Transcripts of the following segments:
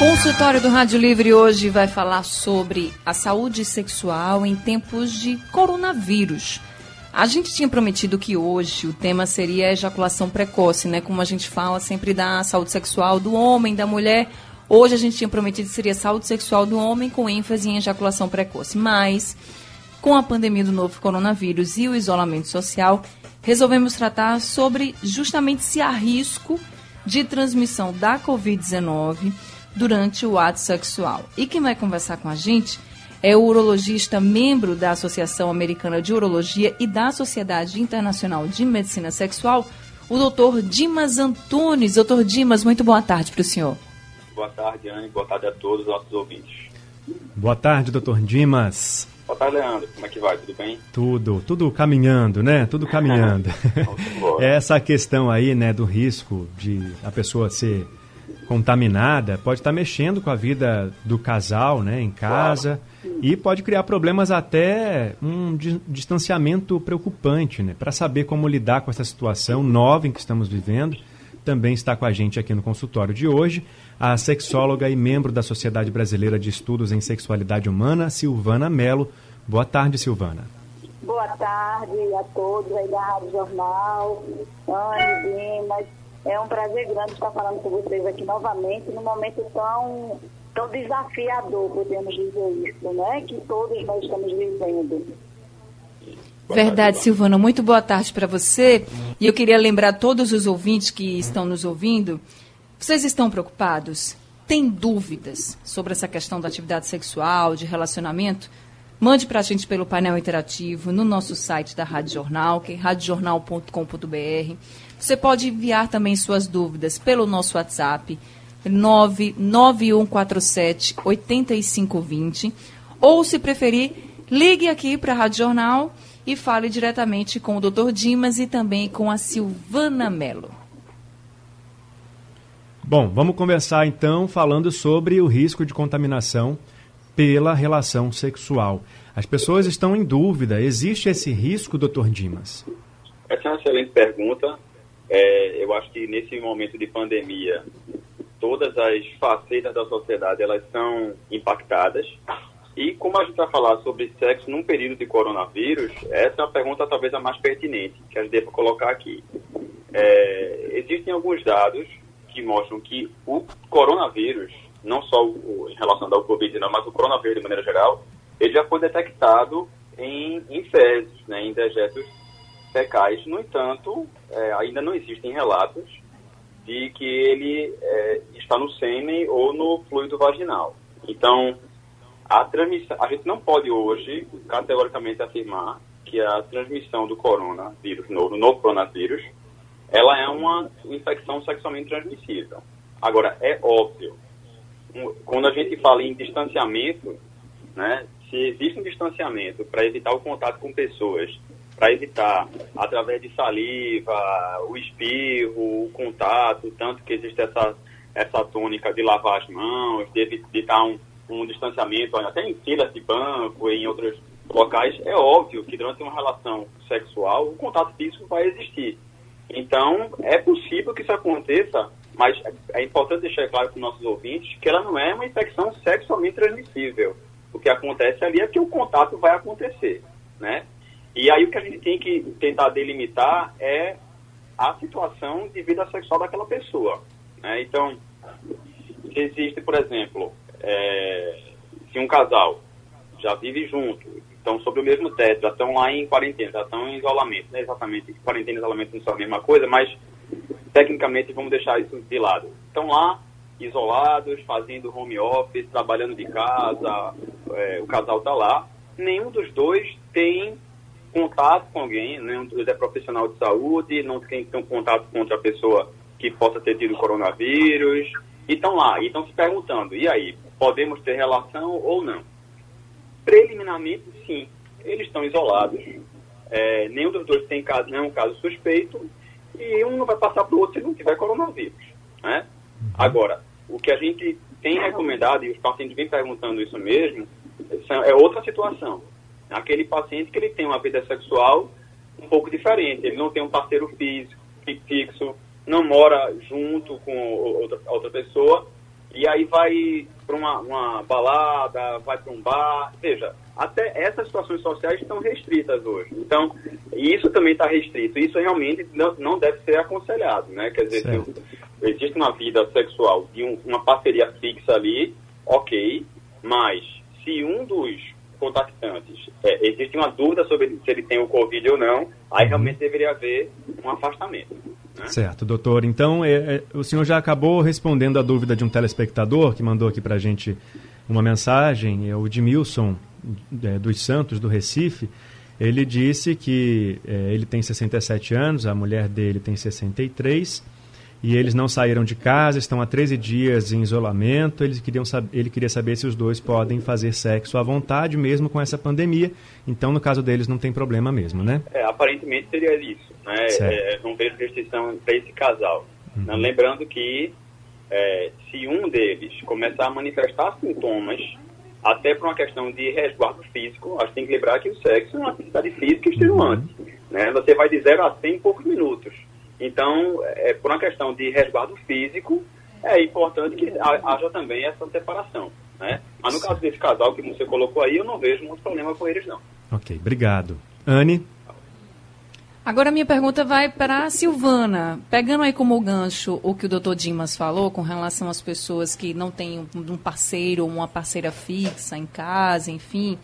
Consultório do Rádio Livre hoje vai falar sobre a saúde sexual em tempos de coronavírus. A gente tinha prometido que hoje o tema seria a ejaculação precoce, né? Como a gente fala sempre da saúde sexual do homem, da mulher. Hoje a gente tinha prometido que seria saúde sexual do homem com ênfase em ejaculação precoce. Mas, com a pandemia do novo coronavírus e o isolamento social, resolvemos tratar sobre justamente se há risco de transmissão da Covid-19 durante o ato sexual. E quem vai conversar com a gente é o urologista, membro da Associação Americana de Urologia e da Sociedade Internacional de Medicina Sexual, o doutor Dimas Antunes. Doutor Dimas, muito boa tarde para o senhor. Boa tarde, Anne. Boa tarde a todos os nossos ouvintes. Boa tarde, doutor Dimas. Boa tarde, Leandro. Como é que vai? Tudo bem? Tudo, tudo caminhando, né? Tudo caminhando. Essa questão aí, né, do risco de a pessoa ser contaminada pode estar mexendo com a vida do casal, né, em casa claro. e pode criar problemas até um distanciamento preocupante, né? Para saber como lidar com essa situação nova em que estamos vivendo, também está com a gente aqui no consultório de hoje a sexóloga e membro da Sociedade Brasileira de Estudos em Sexualidade Humana, Silvana Melo. Boa tarde, Silvana. Boa tarde a todos aí da Rádio Jornal, Anne, Dimas, é um prazer grande estar falando com vocês aqui novamente, num momento tão, tão desafiador, podemos dizer isso, né? Que todos nós estamos vivendo. Verdade, Silvana. Muito boa tarde para você. E eu queria lembrar todos os ouvintes que estão nos ouvindo. Vocês estão preocupados? Tem dúvidas sobre essa questão da atividade sexual, de relacionamento? Mande para a gente pelo painel interativo no nosso site da Rádio Jornal, que é radiojornal.com.br. Você pode enviar também suas dúvidas pelo nosso WhatsApp 99147 8520 ou, se preferir, ligue aqui para a Rádio Jornal e fale diretamente com o Dr. Dimas e também com a Silvana Mello. Bom, vamos conversar então falando sobre o risco de contaminação pela relação sexual. As pessoas estão em dúvida. Existe esse risco, doutor Dimas? Essa é uma excelente pergunta. É, eu acho que nesse momento de pandemia, todas as facetas da sociedade elas são impactadas. E como a gente vai falar sobre sexo num período de coronavírus, essa é uma pergunta talvez a mais pertinente que a gente deva colocar aqui. É, existem alguns dados que mostram que o coronavírus, não só o, em relação ao Covid, não, mas o coronavírus de maneira geral, ele já foi detectado em, em fezes, né, em dejetos fecais. No entanto, é, ainda não existem relatos de que ele é, está no sêmen ou no fluido vaginal. Então, a transmissão, a gente não pode hoje categoricamente afirmar que a transmissão do coronavírus novo, novo coronavírus, ela é uma infecção sexualmente transmissível. Agora, é óbvio, quando a gente fala em distanciamento, né, se existe um distanciamento para evitar o contato com pessoas para evitar, através de saliva, o espirro, o contato, tanto que existe essa, essa tônica de lavar as mãos, de evitar um, um distanciamento, até em filas de banco, em outros locais, é óbvio que durante uma relação sexual o contato físico vai existir. Então, é possível que isso aconteça, mas é importante deixar claro para os nossos ouvintes que ela não é uma infecção sexualmente transmissível. O que acontece ali é que o contato vai acontecer, né? E aí o que a gente tem que tentar delimitar é a situação de vida sexual daquela pessoa. Né? Então, se existe, por exemplo, é, se um casal já vive junto, estão sobre o mesmo teto, já estão lá em quarentena, já estão em isolamento, não é exatamente quarentena e isolamento não são a mesma coisa, mas tecnicamente vamos deixar isso de lado. Estão lá isolados, fazendo home office, trabalhando de casa, é, o casal está lá, nenhum dos dois tem contato com alguém, né? Ele é profissional de saúde, não tem, tem um contato com outra pessoa que possa ter tido coronavírus. E estão lá, e estão se perguntando, e aí, podemos ter relação ou não? Preliminarmente, sim. eles estão isolados. É, nenhum dos dois tem caso, nenhum caso suspeito e um não vai passar para o outro se não tiver coronavírus. Né? Uhum. Agora, o que a gente tem recomendado, e os pacientes vêm perguntando isso mesmo, é outra situação. Aquele paciente que ele tem uma vida sexual um pouco diferente, ele não tem um parceiro físico, fixo, não mora junto com outra, outra pessoa, e aí vai para uma, uma, balada, vai para um bar. Veja, até essas situações sociais estão restritas hoje. Então, isso também está restrito. Isso realmente não, não deve ser aconselhado, né? Quer dizer, se existe uma vida sexual de um, uma parceria fixa ali, ok, mas se um dos contactantes é, existe uma dúvida sobre se ele tem o Covid ou não, aí uhum. realmente deveria haver um afastamento. Né? Certo, doutor. Então, é, é, o senhor já acabou respondendo a dúvida de um telespectador que mandou aqui para a gente uma mensagem, é o Edmilson é, dos Santos, do Recife. Ele disse que é, ele tem 67 anos, a mulher dele tem 63 e eles não saíram de casa, estão há 13 dias em isolamento. Eles queriam ele queria saber se os dois podem fazer sexo à vontade, mesmo com essa pandemia. Então, no caso deles, não tem problema mesmo, né? É, aparentemente seria isso. Né? É, não vejo restrição para esse casal. Uhum. Lembrando que é, se um deles começar a manifestar sintomas, até por uma questão de resguardo físico, a gente tem que lembrar que o sexo é uma atividade física extenuante. Uhum. Né? Você vai de 0 a 100 em poucos minutos. Então, é, por uma questão de resguardo físico, é importante que haja também essa separação. Né? Mas no caso desse casal que você colocou aí, eu não vejo muito problema com eles, não. Ok, obrigado. Anne? Agora minha pergunta vai para a Silvana. Pegando aí como gancho o que o doutor Dimas falou com relação às pessoas que não têm um parceiro ou uma parceira fixa em casa, enfim.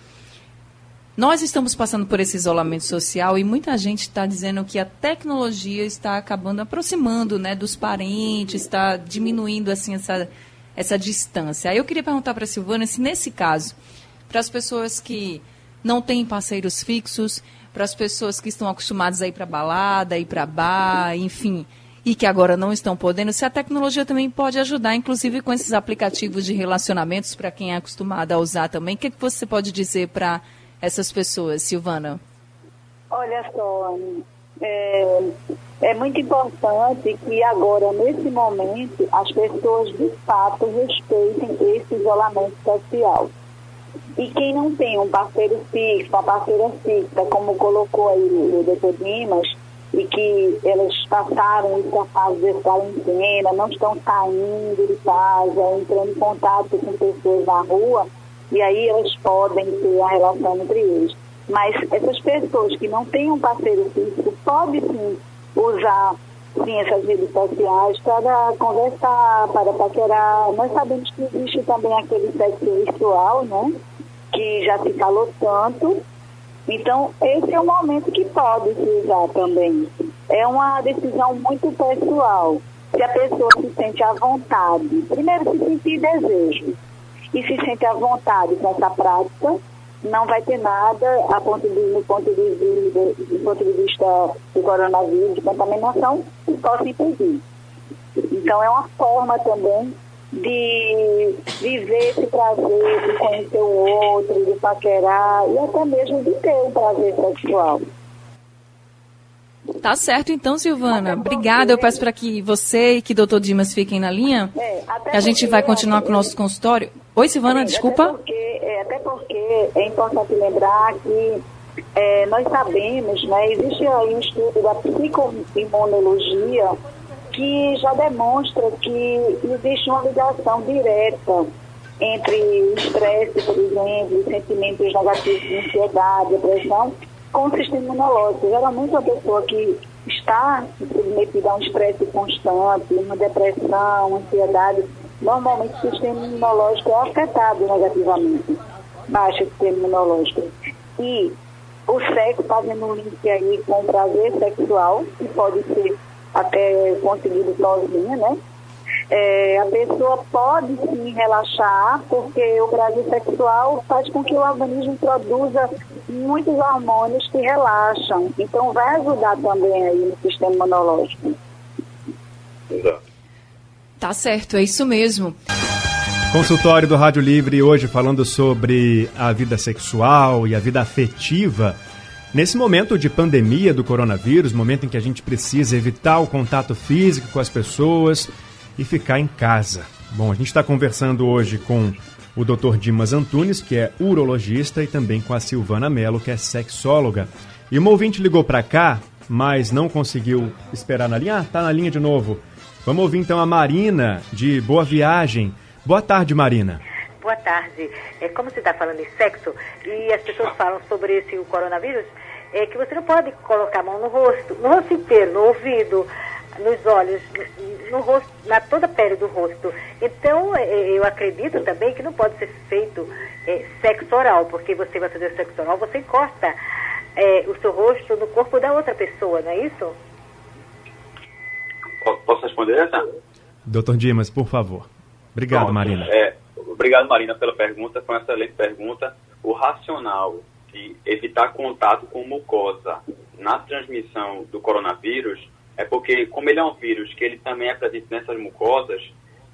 Nós estamos passando por esse isolamento social e muita gente está dizendo que a tecnologia está acabando aproximando né, dos parentes, está diminuindo assim essa, essa distância. Aí eu queria perguntar para a Silvana se nesse caso, para as pessoas que não têm parceiros fixos, para as pessoas que estão acostumadas a ir para balada, ir para bar, enfim, e que agora não estão podendo, se a tecnologia também pode ajudar, inclusive com esses aplicativos de relacionamentos para quem é acostumado a usar também. O que, que você pode dizer para essas pessoas, Silvana? Olha só, é, é muito importante que agora, nesse momento, as pessoas de fato respeitem esse isolamento social. E quem não tem um parceiro fixo, uma parceira fixa, como colocou aí o doutor Dimas, e que elas passaram essa fase de quarentena, não estão saindo de casa, entrando em contato com pessoas na rua, e aí elas podem ter a relação entre eles. Mas essas pessoas que não têm um parceiro físico podem sim usar sim, essas redes sociais para conversar, para paquerar. Nós sabemos que existe também aquele sexo virtual, né? Que já se falou tanto. Então, esse é o momento que pode se usar também. É uma decisão muito pessoal. Se a pessoa se sente à vontade, primeiro se sentir desejo e se sente à vontade com essa prática, não vai ter nada a ponto de, no ponto de, de, do ponto de vista do coronavírus, de contaminação, que possa impedir. Então é uma forma também de viver esse prazer, de conhecer o outro, de paquerar e até mesmo de ter um prazer sexual. Tá certo então, Silvana. Obrigada. Eu peço para que você e que o doutor Dimas fiquem na linha. É, a gente vai continuar com o nosso consultório. Oi, Silvana, desculpa. Até porque, é, até porque é importante lembrar que é, nós sabemos, né, existe aí um estudo da psicoimunologia que já demonstra que existe uma ligação direta entre o estresse, por exemplo, sentimentos negativos de ansiedade, depressão, com o sistema imunológico. Geralmente, uma pessoa que está submetida a um estresse constante, uma depressão, ansiedade, normalmente o sistema imunológico é afetado negativamente, baixa o sistema imunológico. E o sexo fazendo um link aí com o prazer sexual, que pode ser até conseguido sozinha, né? É, a pessoa pode sim relaxar, porque o prazer sexual faz com que o organismo produza muitos hormônios que relaxam. Então vai ajudar também aí no sistema imunológico. Exato. Tá certo, é isso mesmo. Consultório do Rádio Livre hoje falando sobre a vida sexual e a vida afetiva. Nesse momento de pandemia do coronavírus, momento em que a gente precisa evitar o contato físico com as pessoas e ficar em casa. Bom, a gente está conversando hoje com o Dr. Dimas Antunes, que é urologista, e também com a Silvana Mello, que é sexóloga. E uma ouvinte ligou para cá, mas não conseguiu esperar na linha. Ah, tá na linha de novo. Vamos ouvir então a Marina, de Boa Viagem. Boa tarde, Marina. Boa tarde. É, como você está falando de sexo e as pessoas falam sobre esse o coronavírus, é que você não pode colocar a mão no rosto, no rosto inteiro, no ouvido, nos olhos, no rosto, na toda a pele do rosto. Então, é, é, eu acredito também que não pode ser feito é, sexo oral, porque você vai fazer sexo oral, você encosta é, o seu rosto no corpo da outra pessoa, não é isso? Posso responder essa? Doutor Dimas, por favor. Obrigado, Pronto, Marina. É, obrigado, Marina, pela pergunta. Foi uma excelente pergunta. O racional de evitar contato com mucosa na transmissão do coronavírus é porque, como ele é um vírus que ele também é presente nessas mucosas,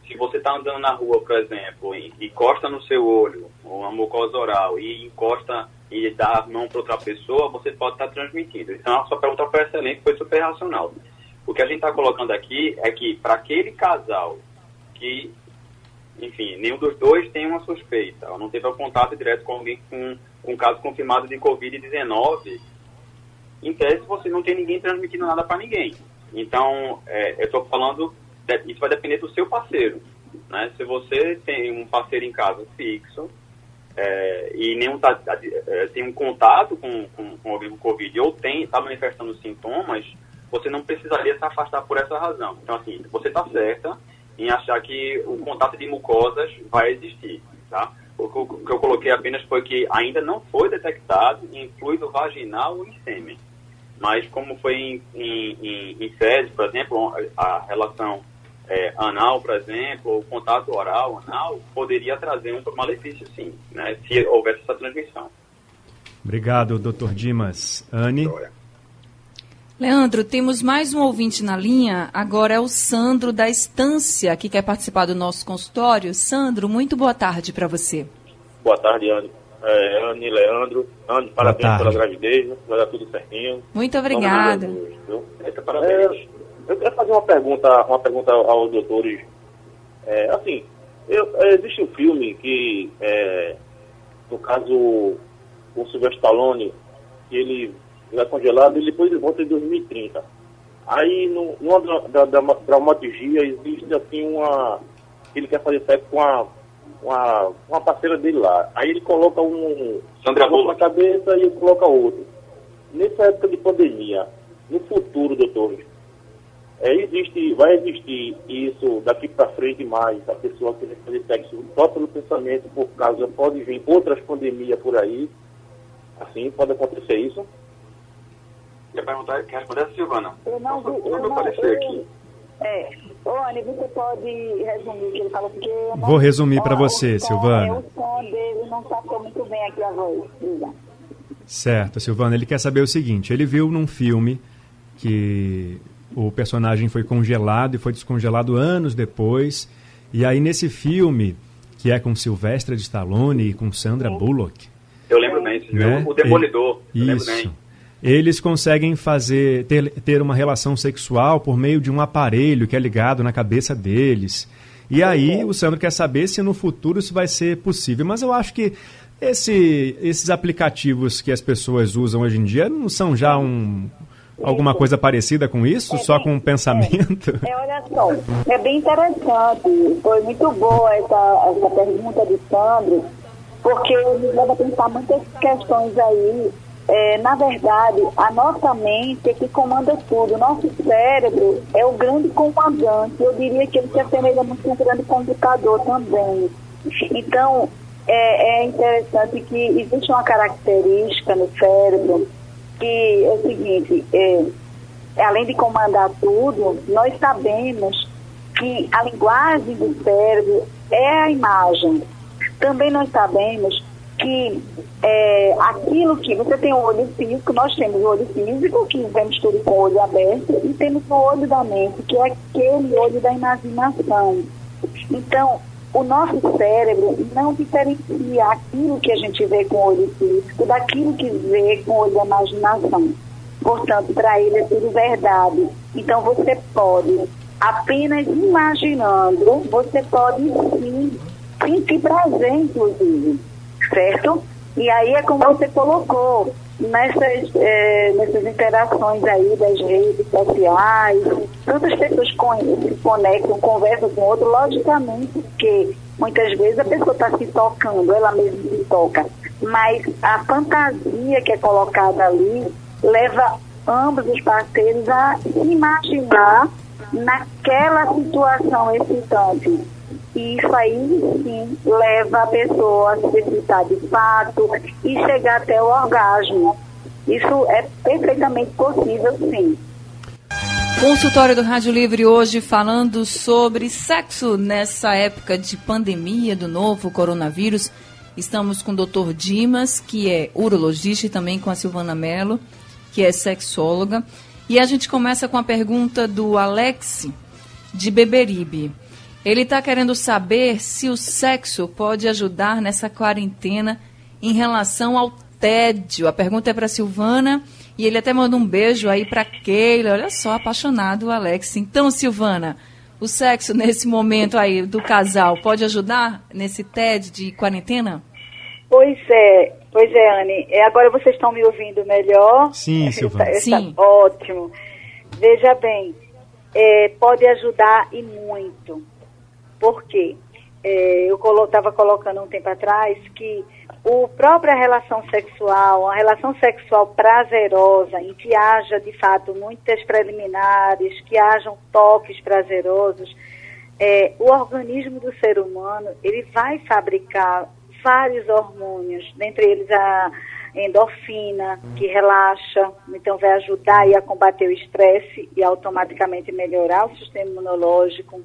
se você está andando na rua, por exemplo, e encosta no seu olho, uma mucosa oral, e encosta e dá a mão para outra pessoa, você pode estar tá transmitindo. Então, a sua pergunta foi excelente, foi super racional. O que a gente está colocando aqui é que, para aquele casal que enfim, nenhum dos dois tem uma suspeita, ou não teve um contato direto com alguém com, com um caso confirmado de Covid-19, em tese você não tem ninguém transmitindo nada para ninguém. Então, é, eu estou falando, isso vai depender do seu parceiro. Né? Se você tem um parceiro em casa fixo é, e nenhum tá, é, tem um contato com, com, com alguém com Covid ou está manifestando sintomas, você não precisaria se afastar por essa razão. Então, assim, você está certa, em achar que o contato de mucosas vai existir, tá? O que eu coloquei apenas foi que ainda não foi detectado em fluido vaginal ou em sêmen. Mas como foi em, em, em, em fezes, por exemplo, a relação é, anal, por exemplo, o contato oral anal, poderia trazer um malefício sim, né, se houvesse essa transmissão. Obrigado, doutor Dimas. Anne? Leandro, temos mais um ouvinte na linha. Agora é o Sandro da Estância, que quer participar do nosso consultório. Sandro, muito boa tarde para você. Boa tarde, Anne. É, Anne, Leandro. Anne, parabéns pela gravidez, né? vai dar tudo certinho. Muito obrigada. Eita, parabéns. É, eu quero fazer uma pergunta, uma pergunta aos doutores. É, assim, eu, é, existe um filme que, é, no caso, o Silvestre Stallone, que ele já congelado e depois ele volta em 2030. Aí, no, numa da, da, da dramaturgia, existe assim uma. Ele quer fazer sexo com uma, uma, uma parceira dele lá. Aí ele coloca um. Sandra na cabeça e coloca outro. Nessa época de pandemia, no futuro, doutor, é, existe, vai existir isso daqui para frente mais, a pessoa querer fazer sexo só pelo pensamento, por causa, pode vir outras pandemias por aí. Assim, pode acontecer isso? Quer perguntar, quer responder a Silvana? Eu não vi. Eu não, aparecer aqui. É. Ô, Anny, você pode resumir o que ele falou? Porque não, Vou resumir para você, som, Silvana. É, o som dele não sacou muito bem aqui a voz. Certo, Silvana. Ele quer saber o seguinte: ele viu num filme que o personagem foi congelado e foi descongelado anos depois. E aí, nesse filme, que é com Sylvester de Stallone e com Sandra Bullock. Eu lembro bem, né? o Demolidor. Isso eles conseguem fazer ter, ter uma relação sexual por meio de um aparelho que é ligado na cabeça deles. E aí o Sandro quer saber se no futuro isso vai ser possível. Mas eu acho que esse, esses aplicativos que as pessoas usam hoje em dia não são já um, alguma coisa parecida com isso, é, só com um pensamento? É, é, olha só, é bem interessante. Foi muito boa essa, essa pergunta de Sandro, porque nos leva a pensar muitas questões aí é, na verdade, a nossa mente é que comanda tudo. O nosso cérebro é o grande comandante. Eu diria que ele se assemelha muito com um grande computador também. Então, é, é interessante que existe uma característica no cérebro que é o seguinte, é, além de comandar tudo, nós sabemos que a linguagem do cérebro é a imagem. Também nós sabemos que é, aquilo que você tem o olho físico, nós temos o olho físico, que vemos tudo com o olho aberto, e temos o olho da mente, que é aquele olho da imaginação. Então, o nosso cérebro não diferencia aquilo que a gente vê com o olho físico daquilo que vê com o olho da imaginação. Portanto, para ele é tudo verdade. Então, você pode, apenas imaginando, você pode sim sentir prazer, inclusive, certo? E aí é como você colocou, nessas, é, nessas interações aí das redes sociais, tantas pessoas se conectam, conversam com outro, logicamente que muitas vezes a pessoa está se tocando, ela mesma se toca, mas a fantasia que é colocada ali leva ambos os parceiros a imaginar naquela situação excitante. E isso aí, sim, leva a pessoa a se excitar de fato e chegar até o orgasmo. Isso é perfeitamente possível, sim. Consultório do Rádio Livre hoje falando sobre sexo nessa época de pandemia do novo coronavírus. Estamos com o Dr. Dimas, que é urologista, e também com a Silvana Mello, que é sexóloga. E a gente começa com a pergunta do Alex de Beberibe. Ele está querendo saber se o sexo pode ajudar nessa quarentena em relação ao tédio. A pergunta é para Silvana e ele até manda um beijo aí para Keila. Olha só, apaixonado o Alex. Então, Silvana, o sexo nesse momento aí do casal pode ajudar nesse tédio de quarentena? Pois é, pois é, Anne. É, agora vocês estão me ouvindo melhor? Sim, Silvana. Está, Sim. Ótimo. Veja bem, é, pode ajudar e muito. Por quê? É, eu estava colo colocando um tempo atrás que o própria relação sexual, a relação sexual prazerosa, em que haja de fato muitas preliminares, que hajam toques prazerosos, é, o organismo do ser humano ele vai fabricar vários hormônios, dentre eles a endorfina, que relaxa, então vai ajudar a combater o estresse e automaticamente melhorar o sistema imunológico.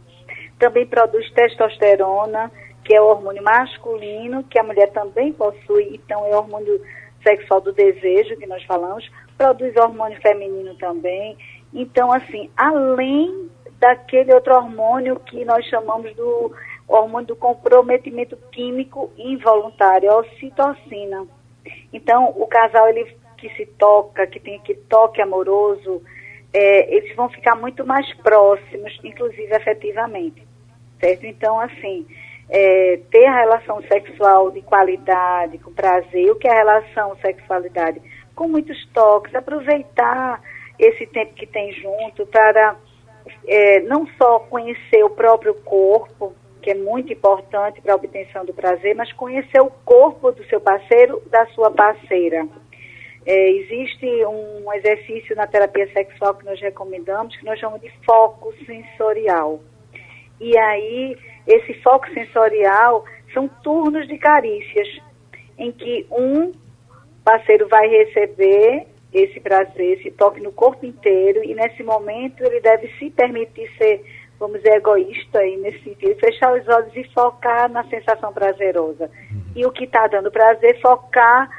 Também produz testosterona, que é o hormônio masculino, que a mulher também possui, então é o hormônio sexual do desejo, que nós falamos, produz hormônio feminino também. Então, assim, além daquele outro hormônio que nós chamamos do hormônio do comprometimento químico involuntário, a ocitocina. Então, o casal ele que se toca, que tem aquele toque amoroso, é, eles vão ficar muito mais próximos, inclusive afetivamente, certo? Então, assim, é, ter a relação sexual de qualidade, com prazer, o que é a relação sexualidade? Com muitos toques, aproveitar esse tempo que tem junto para é, não só conhecer o próprio corpo, que é muito importante para a obtenção do prazer, mas conhecer o corpo do seu parceiro, da sua parceira. É, existe um exercício na terapia sexual que nós recomendamos, que nós chamamos de foco sensorial. E aí, esse foco sensorial são turnos de carícias, em que um parceiro vai receber esse prazer, esse toque no corpo inteiro, e nesse momento ele deve se permitir ser vamos dizer, egoísta aí nesse sentido, fechar os olhos e focar na sensação prazerosa. E o que está dando prazer, focar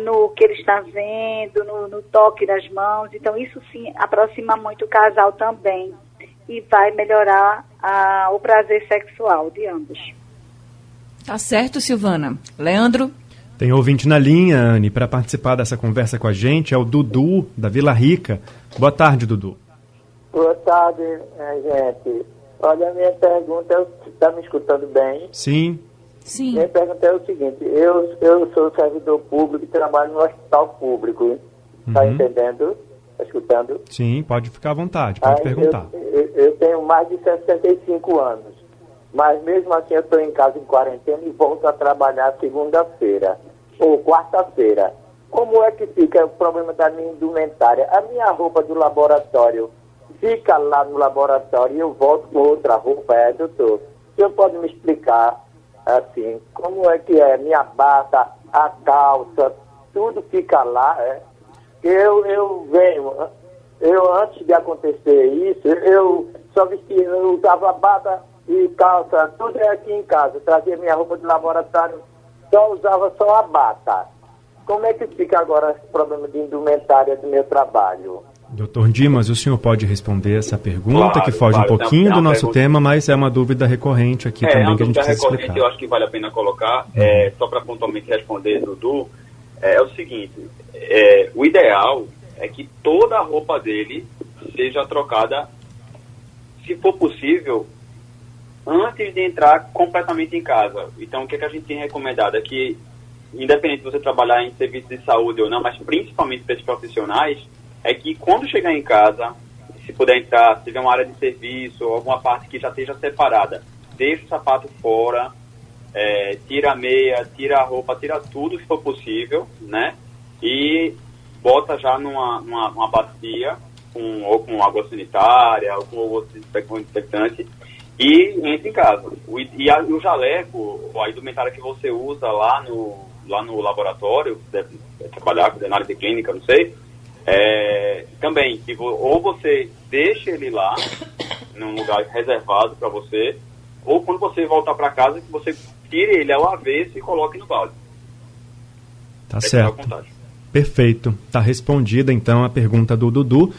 no que ele está vendo, no, no, toque das mãos. Então, isso sim aproxima muito o casal também e vai melhorar a, o prazer sexual de ambos. Tá certo, Silvana. Leandro? Tem ouvinte na linha, Anne, para participar dessa conversa com a gente, é o Dudu, da Vila Rica. Boa tarde, Dudu. Boa tarde, gente. Olha, a minha pergunta, está me escutando bem? Sim. Sim. Minha pergunta é o seguinte, eu, eu sou servidor público e trabalho no hospital público. Está uhum. entendendo? Está escutando? Sim, pode ficar à vontade, pode Aí perguntar. Eu, eu, eu, tenho mais de 65 anos, mas mesmo assim eu estou em casa em quarentena e volto a trabalhar segunda-feira ou quarta-feira. Como é que fica o problema da minha indumentária? A minha roupa do laboratório fica lá no laboratório e eu volto com outra roupa, é, doutor? O senhor pode me explicar, assim, como é que é minha bata, a calça, tudo fica lá, é? Eu, eu venho, eu antes de acontecer isso, eu só vestia, eu usava bata e calça, tudo é aqui em casa, trazia minha roupa de laboratório, só usava só a bata. Como é que fica agora esse problema de indumentária do meu trabalho? Doutor Dimas, o senhor pode responder essa pergunta, Claro, que foge claro, um pouquinho é do nosso pergunta- tema, mas é uma dúvida recorrente aqui é, também uma que a gente dúvida precisa recorrente, explicar. eu acho que vale a pena colocar, é, só para pontualmente responder, Dudu, é, o seguinte, é, o ideal é que toda a roupa dele seja trocada, se for possível, antes de entrar completamente em casa. Então, o que, é que a gente tem recomendado é que, independente de você trabalhar em serviço de saúde ou não, mas principalmente para esses profissionais, é que quando chegar em casa, se puder entrar, se tiver uma área de serviço ou alguma parte que já esteja separada, deixa o sapato fora, é, tira a meia, tira a roupa, tira tudo se for possível, né? E bota já numa, numa, numa bacia, com, ou com água sanitária, ou com outro desinfectante, e entra em casa. O, e, a, o jaleco, a indumentária que você usa lá no, lá no laboratório, deve trabalhar área de clínica, não sei, é, também, vo- ou você deixa ele lá, num lugar reservado para você, ou quando você voltar para casa, que você tire ele ao avesso e coloque no balde. Tá à certo. Perfeito. Tá respondida então a pergunta do Dudu.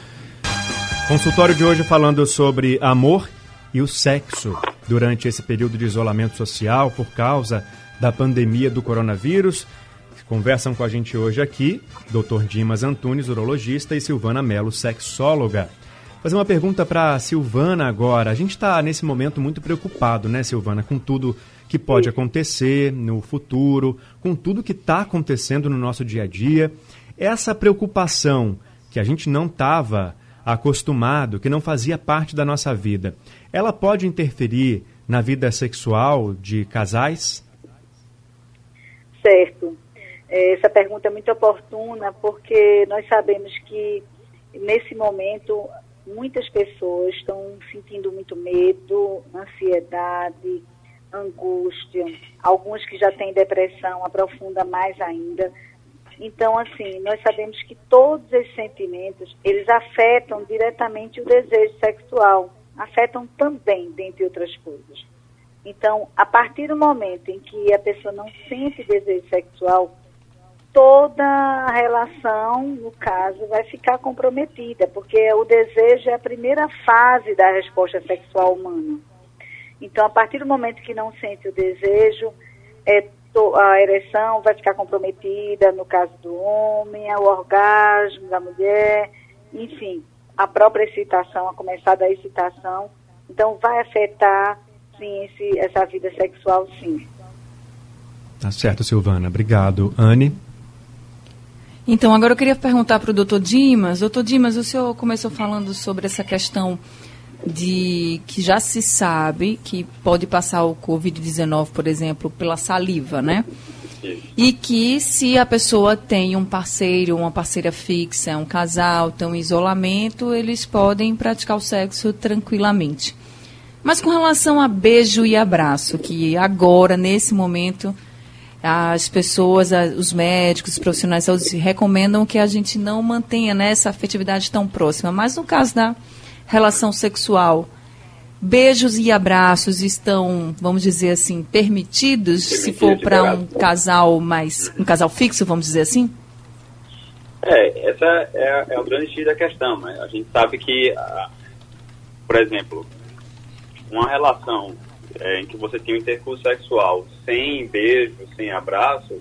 Consultório de hoje falando sobre amor e o sexo durante esse período de isolamento social por causa da pandemia do coronavírus. Conversam com a gente hoje aqui Dr. Dimas Antunes, urologista, e Silvana Mello, sexóloga. Fazer uma pergunta para Silvana agora. A gente está nesse momento muito preocupado, né, Silvana, com tudo que pode acontecer no futuro, com tudo que está acontecendo no nosso dia a dia. Essa preocupação que a gente não estava acostumado, que não fazia parte da nossa vida, ela pode interferir na vida sexual de casais? Certo. Essa pergunta é muito oportuna porque nós sabemos que nesse momento muitas pessoas estão sentindo muito medo, ansiedade, angústia. Alguns que já têm depressão aprofunda mais ainda. Então, assim, nós sabemos que todos esses sentimentos, eles afetam diretamente o desejo sexual, afetam também, dentre outras coisas. Então, a partir do momento em que a pessoa não sente desejo sexual, toda a relação, no caso, vai ficar comprometida, porque o desejo é a primeira fase da resposta sexual humana. Então, a partir do momento que não sente o desejo, é, to- a ereção vai ficar comprometida, no caso do homem, é o orgasmo da mulher, enfim, a própria excitação, a começar da excitação. Então, vai afetar, sim, esse, essa vida sexual, sim. Tá certo, Silvana. Obrigado. Anne? Então, agora eu queria perguntar para o doutor Dimas. Doutor Dimas, o senhor começou falando sobre essa questão de que já se sabe que pode passar o Covid-19, por exemplo, pela saliva, né? E que se a pessoa tem um parceiro, uma parceira fixa, um casal, tem um isolamento, eles podem praticar o sexo tranquilamente. Mas com relação a beijo e abraço, que agora, nesse momento, as pessoas, os médicos, os profissionais de saúde recomendam que a gente não mantenha né, essa afetividade tão próxima. Mas no caso da relação sexual, beijos e abraços estão, vamos dizer assim, permitidos, se for para um casal mais, um casal fixo, vamos dizer assim? É, essa é, é o grande X da questão, né? A gente sabe que, ah, por exemplo, uma relação é, em que você tem um intercurso sexual sem beijo, sem abraço,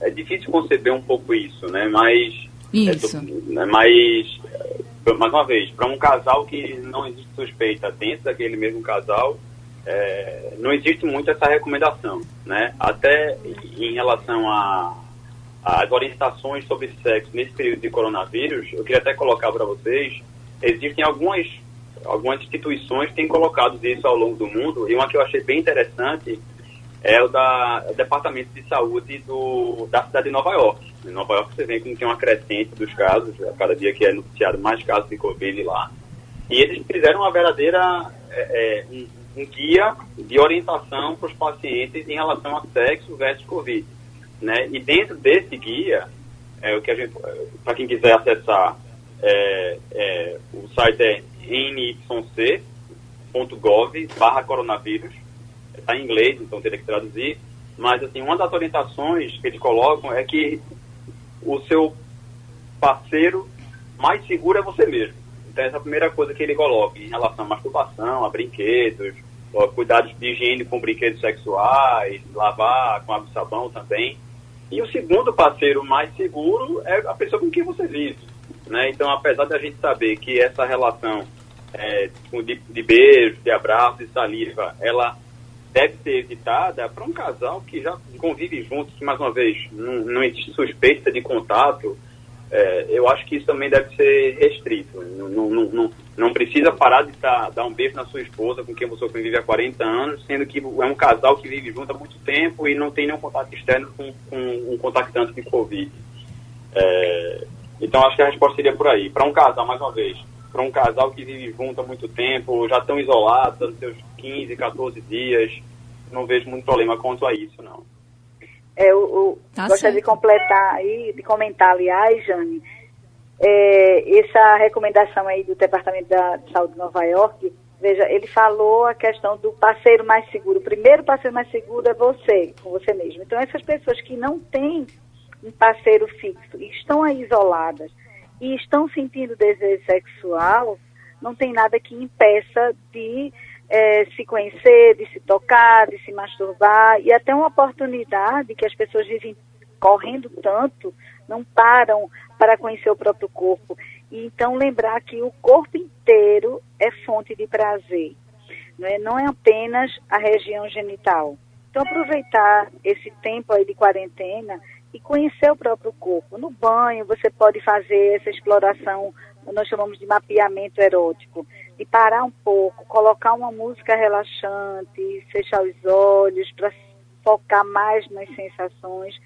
é difícil conceber um pouco isso, né? Mas, Isso. é, do- né, mas é, mais uma vez, para um casal que não existe suspeita dentro daquele mesmo casal, é, não existe muito essa recomendação, né? Até em relação a as orientações sobre sexo nesse período de coronavírus, eu queria até colocar para vocês, existem algumas, algumas instituições que têm colocado isso ao longo do mundo, e uma que eu achei bem interessante é o da Departamento de Saúde do, da cidade de Nova York. Em Nova York você vê que tem uma crescente dos casos, a cada dia que é noticiado mais casos de Covid lá. E eles fizeram uma verdadeira é, é, um, um guia de orientação para os pacientes em relação a sexo versus Covid. Né? E dentro desse guia, é, o que a gente, para quem quiser acessar, é, é, o site é nyc.gov barra coronavírus. Está em inglês, então teria que traduzir. Mas assim, uma das orientações que eles colocam é que o seu parceiro mais seguro é você mesmo. Então, essa é a primeira coisa que ele coloca em relação à masturbação, a brinquedos, a cuidados de higiene com brinquedos sexuais, lavar com água e sabão também. E o segundo parceiro mais seguro é a pessoa com quem você vive. Né? Então, apesar da gente saber que essa relação é, de, de beijo, de abraço, de saliva, ela deve ser evitada para um casal que já convive juntos, que mais uma vez não, existe suspeita de contato, é, eu acho que isso também deve ser restrito. Não, não, não, não precisa parar de dar, dar um beijo na sua esposa com quem você convive há 40 anos, sendo que é um casal que vive junto há muito tempo e não tem nenhum contato externo com, com um contactante de Covid. É, então acho que a resposta seria por aí. Para um casal, mais uma vez, para um casal que vive junto há muito tempo, já estão isolados, nos seus 15, 14 dias, não vejo muito problema quanto a isso, não. É, eu, tá gostaria de completar aí, de comentar, aliás, Jane, é, essa recomendação aí do Departamento da Saúde de Nova York, veja, ele falou a questão do parceiro mais seguro. O primeiro parceiro mais seguro é você, com você mesmo. Então, essas pessoas que não têm um parceiro fixo e estão aí isoladas, e estão sentindo desejo sexual, não tem nada que impeça de é, se conhecer, de se tocar, de se masturbar, e até uma oportunidade que as pessoas vivem correndo tanto, não param para conhecer o próprio corpo. E então lembrar que o corpo inteiro é fonte de prazer, não é, não é apenas a região genital. Então aproveitar esse tempo aí de quarentena e conhecer o próprio corpo. No banho, você pode fazer essa exploração, nós chamamos de mapeamento erótico, de parar um pouco, colocar uma música relaxante, fechar os olhos para focar mais nas sensações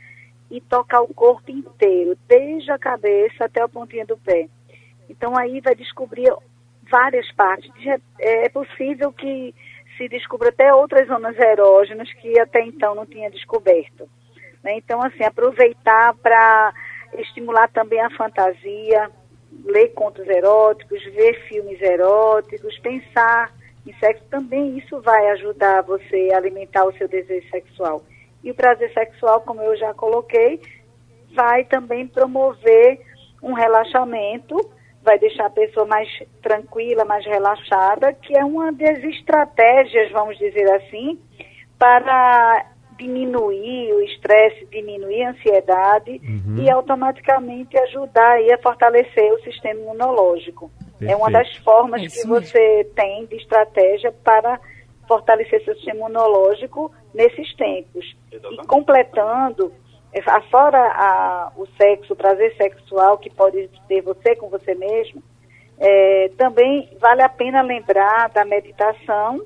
e tocar o corpo inteiro, desde a cabeça até a pontinha do pé. Então aí vai descobrir várias partes. É possível que se descubra até outras zonas erógenas que até então não tinha descoberto. Né? Então, assim, aproveitar para estimular também a fantasia, ler contos eróticos, ver filmes eróticos, pensar em sexo, também isso vai ajudar você a alimentar o seu desejo sexual. E o prazer sexual, como eu já coloquei, vai também promover um relaxamento, vai deixar a pessoa mais tranquila, mais relaxada, que é uma das estratégias, vamos dizer assim, para diminuir o estresse, diminuir a ansiedade uhum. e automaticamente ajudar aí a fortalecer o sistema imunológico. Perfeito. É uma das formas é que você tem de estratégia para fortalecer seu sistema imunológico nesses tempos. E completando, é, fora a, o sexo, o prazer sexual que pode ter você com você mesmo, é, também vale a pena lembrar da meditação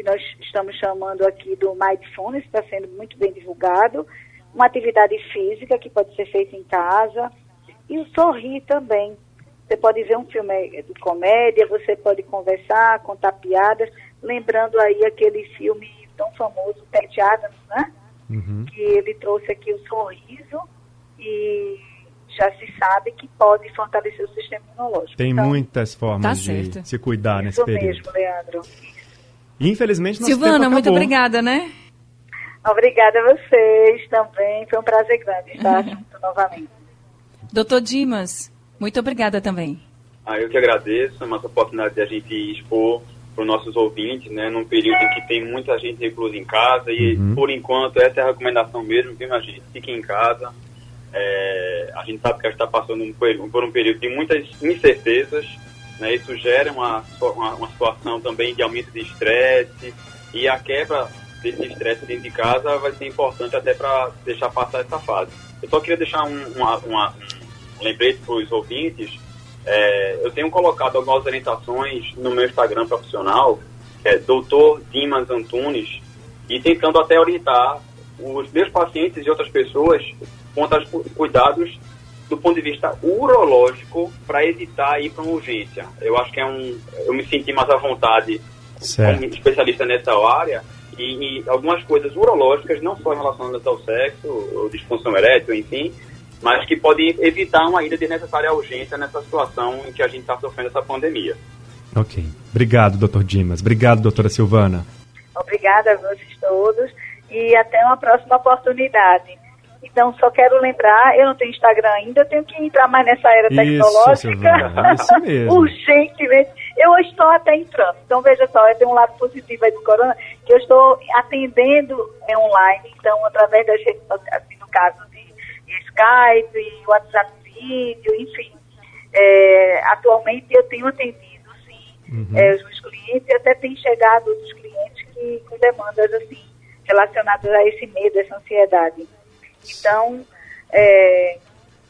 que nós estamos chamando aqui do Mindfulness, está sendo muito bem divulgado, uma atividade física que pode ser feita em casa, e o sorrir também. Você pode ver um filme de comédia, você pode conversar, contar piadas, lembrando aí aquele filme tão famoso, Pat Adams, né? Uhum. Que ele trouxe aqui o sorriso e já se sabe que pode fortalecer o sistema imunológico. Tem então, muitas formas tá de se cuidar nesse período. Isso mesmo, Leandro. Infelizmente, nosso Silvana, muito obrigada, né? Obrigada a vocês também. Foi um prazer grande estar junto novamente. Doutor Dimas, muito obrigada também. Ah, eu que agradeço, é uma oportunidade de a gente expor para os nossos ouvintes, né, num período em que tem muita gente reclusa em casa e, uhum. por enquanto, essa é a recomendação mesmo, viu, minha gente? Fique em casa. É, a gente sabe que a gente está passando por um período de muitas incertezas, né? Isso gera uma, uma, uma situação também de aumento de estresse e a quebra desse estresse dentro de casa vai ser importante até para deixar passar essa fase. Eu só queria deixar um, uma, uma, um lembrete para os ouvintes. É, eu tenho colocado algumas orientações no meu Instagram profissional, que é Dr. Dimas Antunes, e tentando até orientar os meus pacientes e outras pessoas quanto aos cuidados do ponto de vista urológico para evitar ir para uma urgência. Eu acho que é um. Eu me senti mais à vontade certo. como especialista nessa área e, e, algumas coisas urológicas, não só relacionadas ao sexo, ou disfunção erétil, enfim, mas que podem evitar uma ida de necessária urgência nessa situação em que a gente está sofrendo essa pandemia. Ok. Obrigado, doutor Dimas. Obrigado, doutora Silvana. Obrigada a vocês todos e até uma próxima oportunidade. Então, só quero lembrar, eu não tenho Instagram ainda, eu tenho que entrar mais nessa era Isso, tecnológica. Silvana, isso mesmo. Urgentemente. Eu estou até entrando. Então, veja só, eu tenho um lado positivo aí do Corona, que eu estou atendendo é, online, então, através das redes sociais, assim, no caso de, de Skype, WhatsApp vídeo, enfim. É, atualmente eu tenho atendido, sim, Uhum. é, os meus clientes, e até tem chegado outros clientes que, com demandas, assim, relacionadas a esse medo, essa ansiedade. Então, é,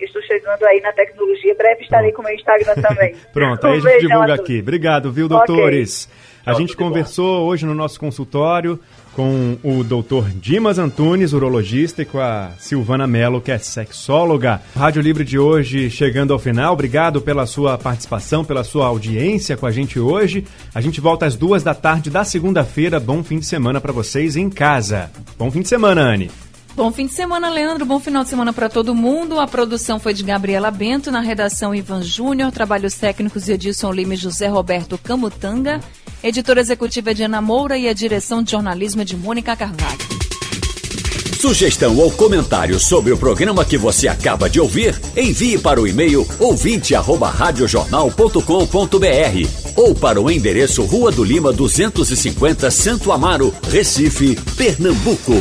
estou chegando aí na tecnologia, breve estarei com o meu Instagram também. Pronto, aí a gente divulga a aqui. Obrigado, viu, doutores? A Tchau, gente tudo bom. conversou hoje no nosso consultório com o doutor Dimas Antunes, urologista, e com a Silvana Mello, que é sexóloga. Rádio Livre de hoje chegando ao final. Obrigado pela sua participação, pela sua audiência com a gente hoje. A gente volta às duas da tarde da segunda-feira. Bom fim de semana para vocês em casa. Bom fim de semana, Anne. Bom fim de semana, Leandro. Bom final de semana para todo mundo. A produção foi de Gabriela Bento, na redação Ivan Júnior, trabalhos técnicos de Edilson Lima e José Roberto Camutanga, editora executiva de Ana Moura e a direção de jornalismo de Mônica Carvalho. Sugestão ou comentário sobre o programa que você acaba de ouvir, envie para o e-mail ouvinte@radiojornal.com.br ou para o endereço Rua do Lima 250, Santo Amaro, Recife, Pernambuco.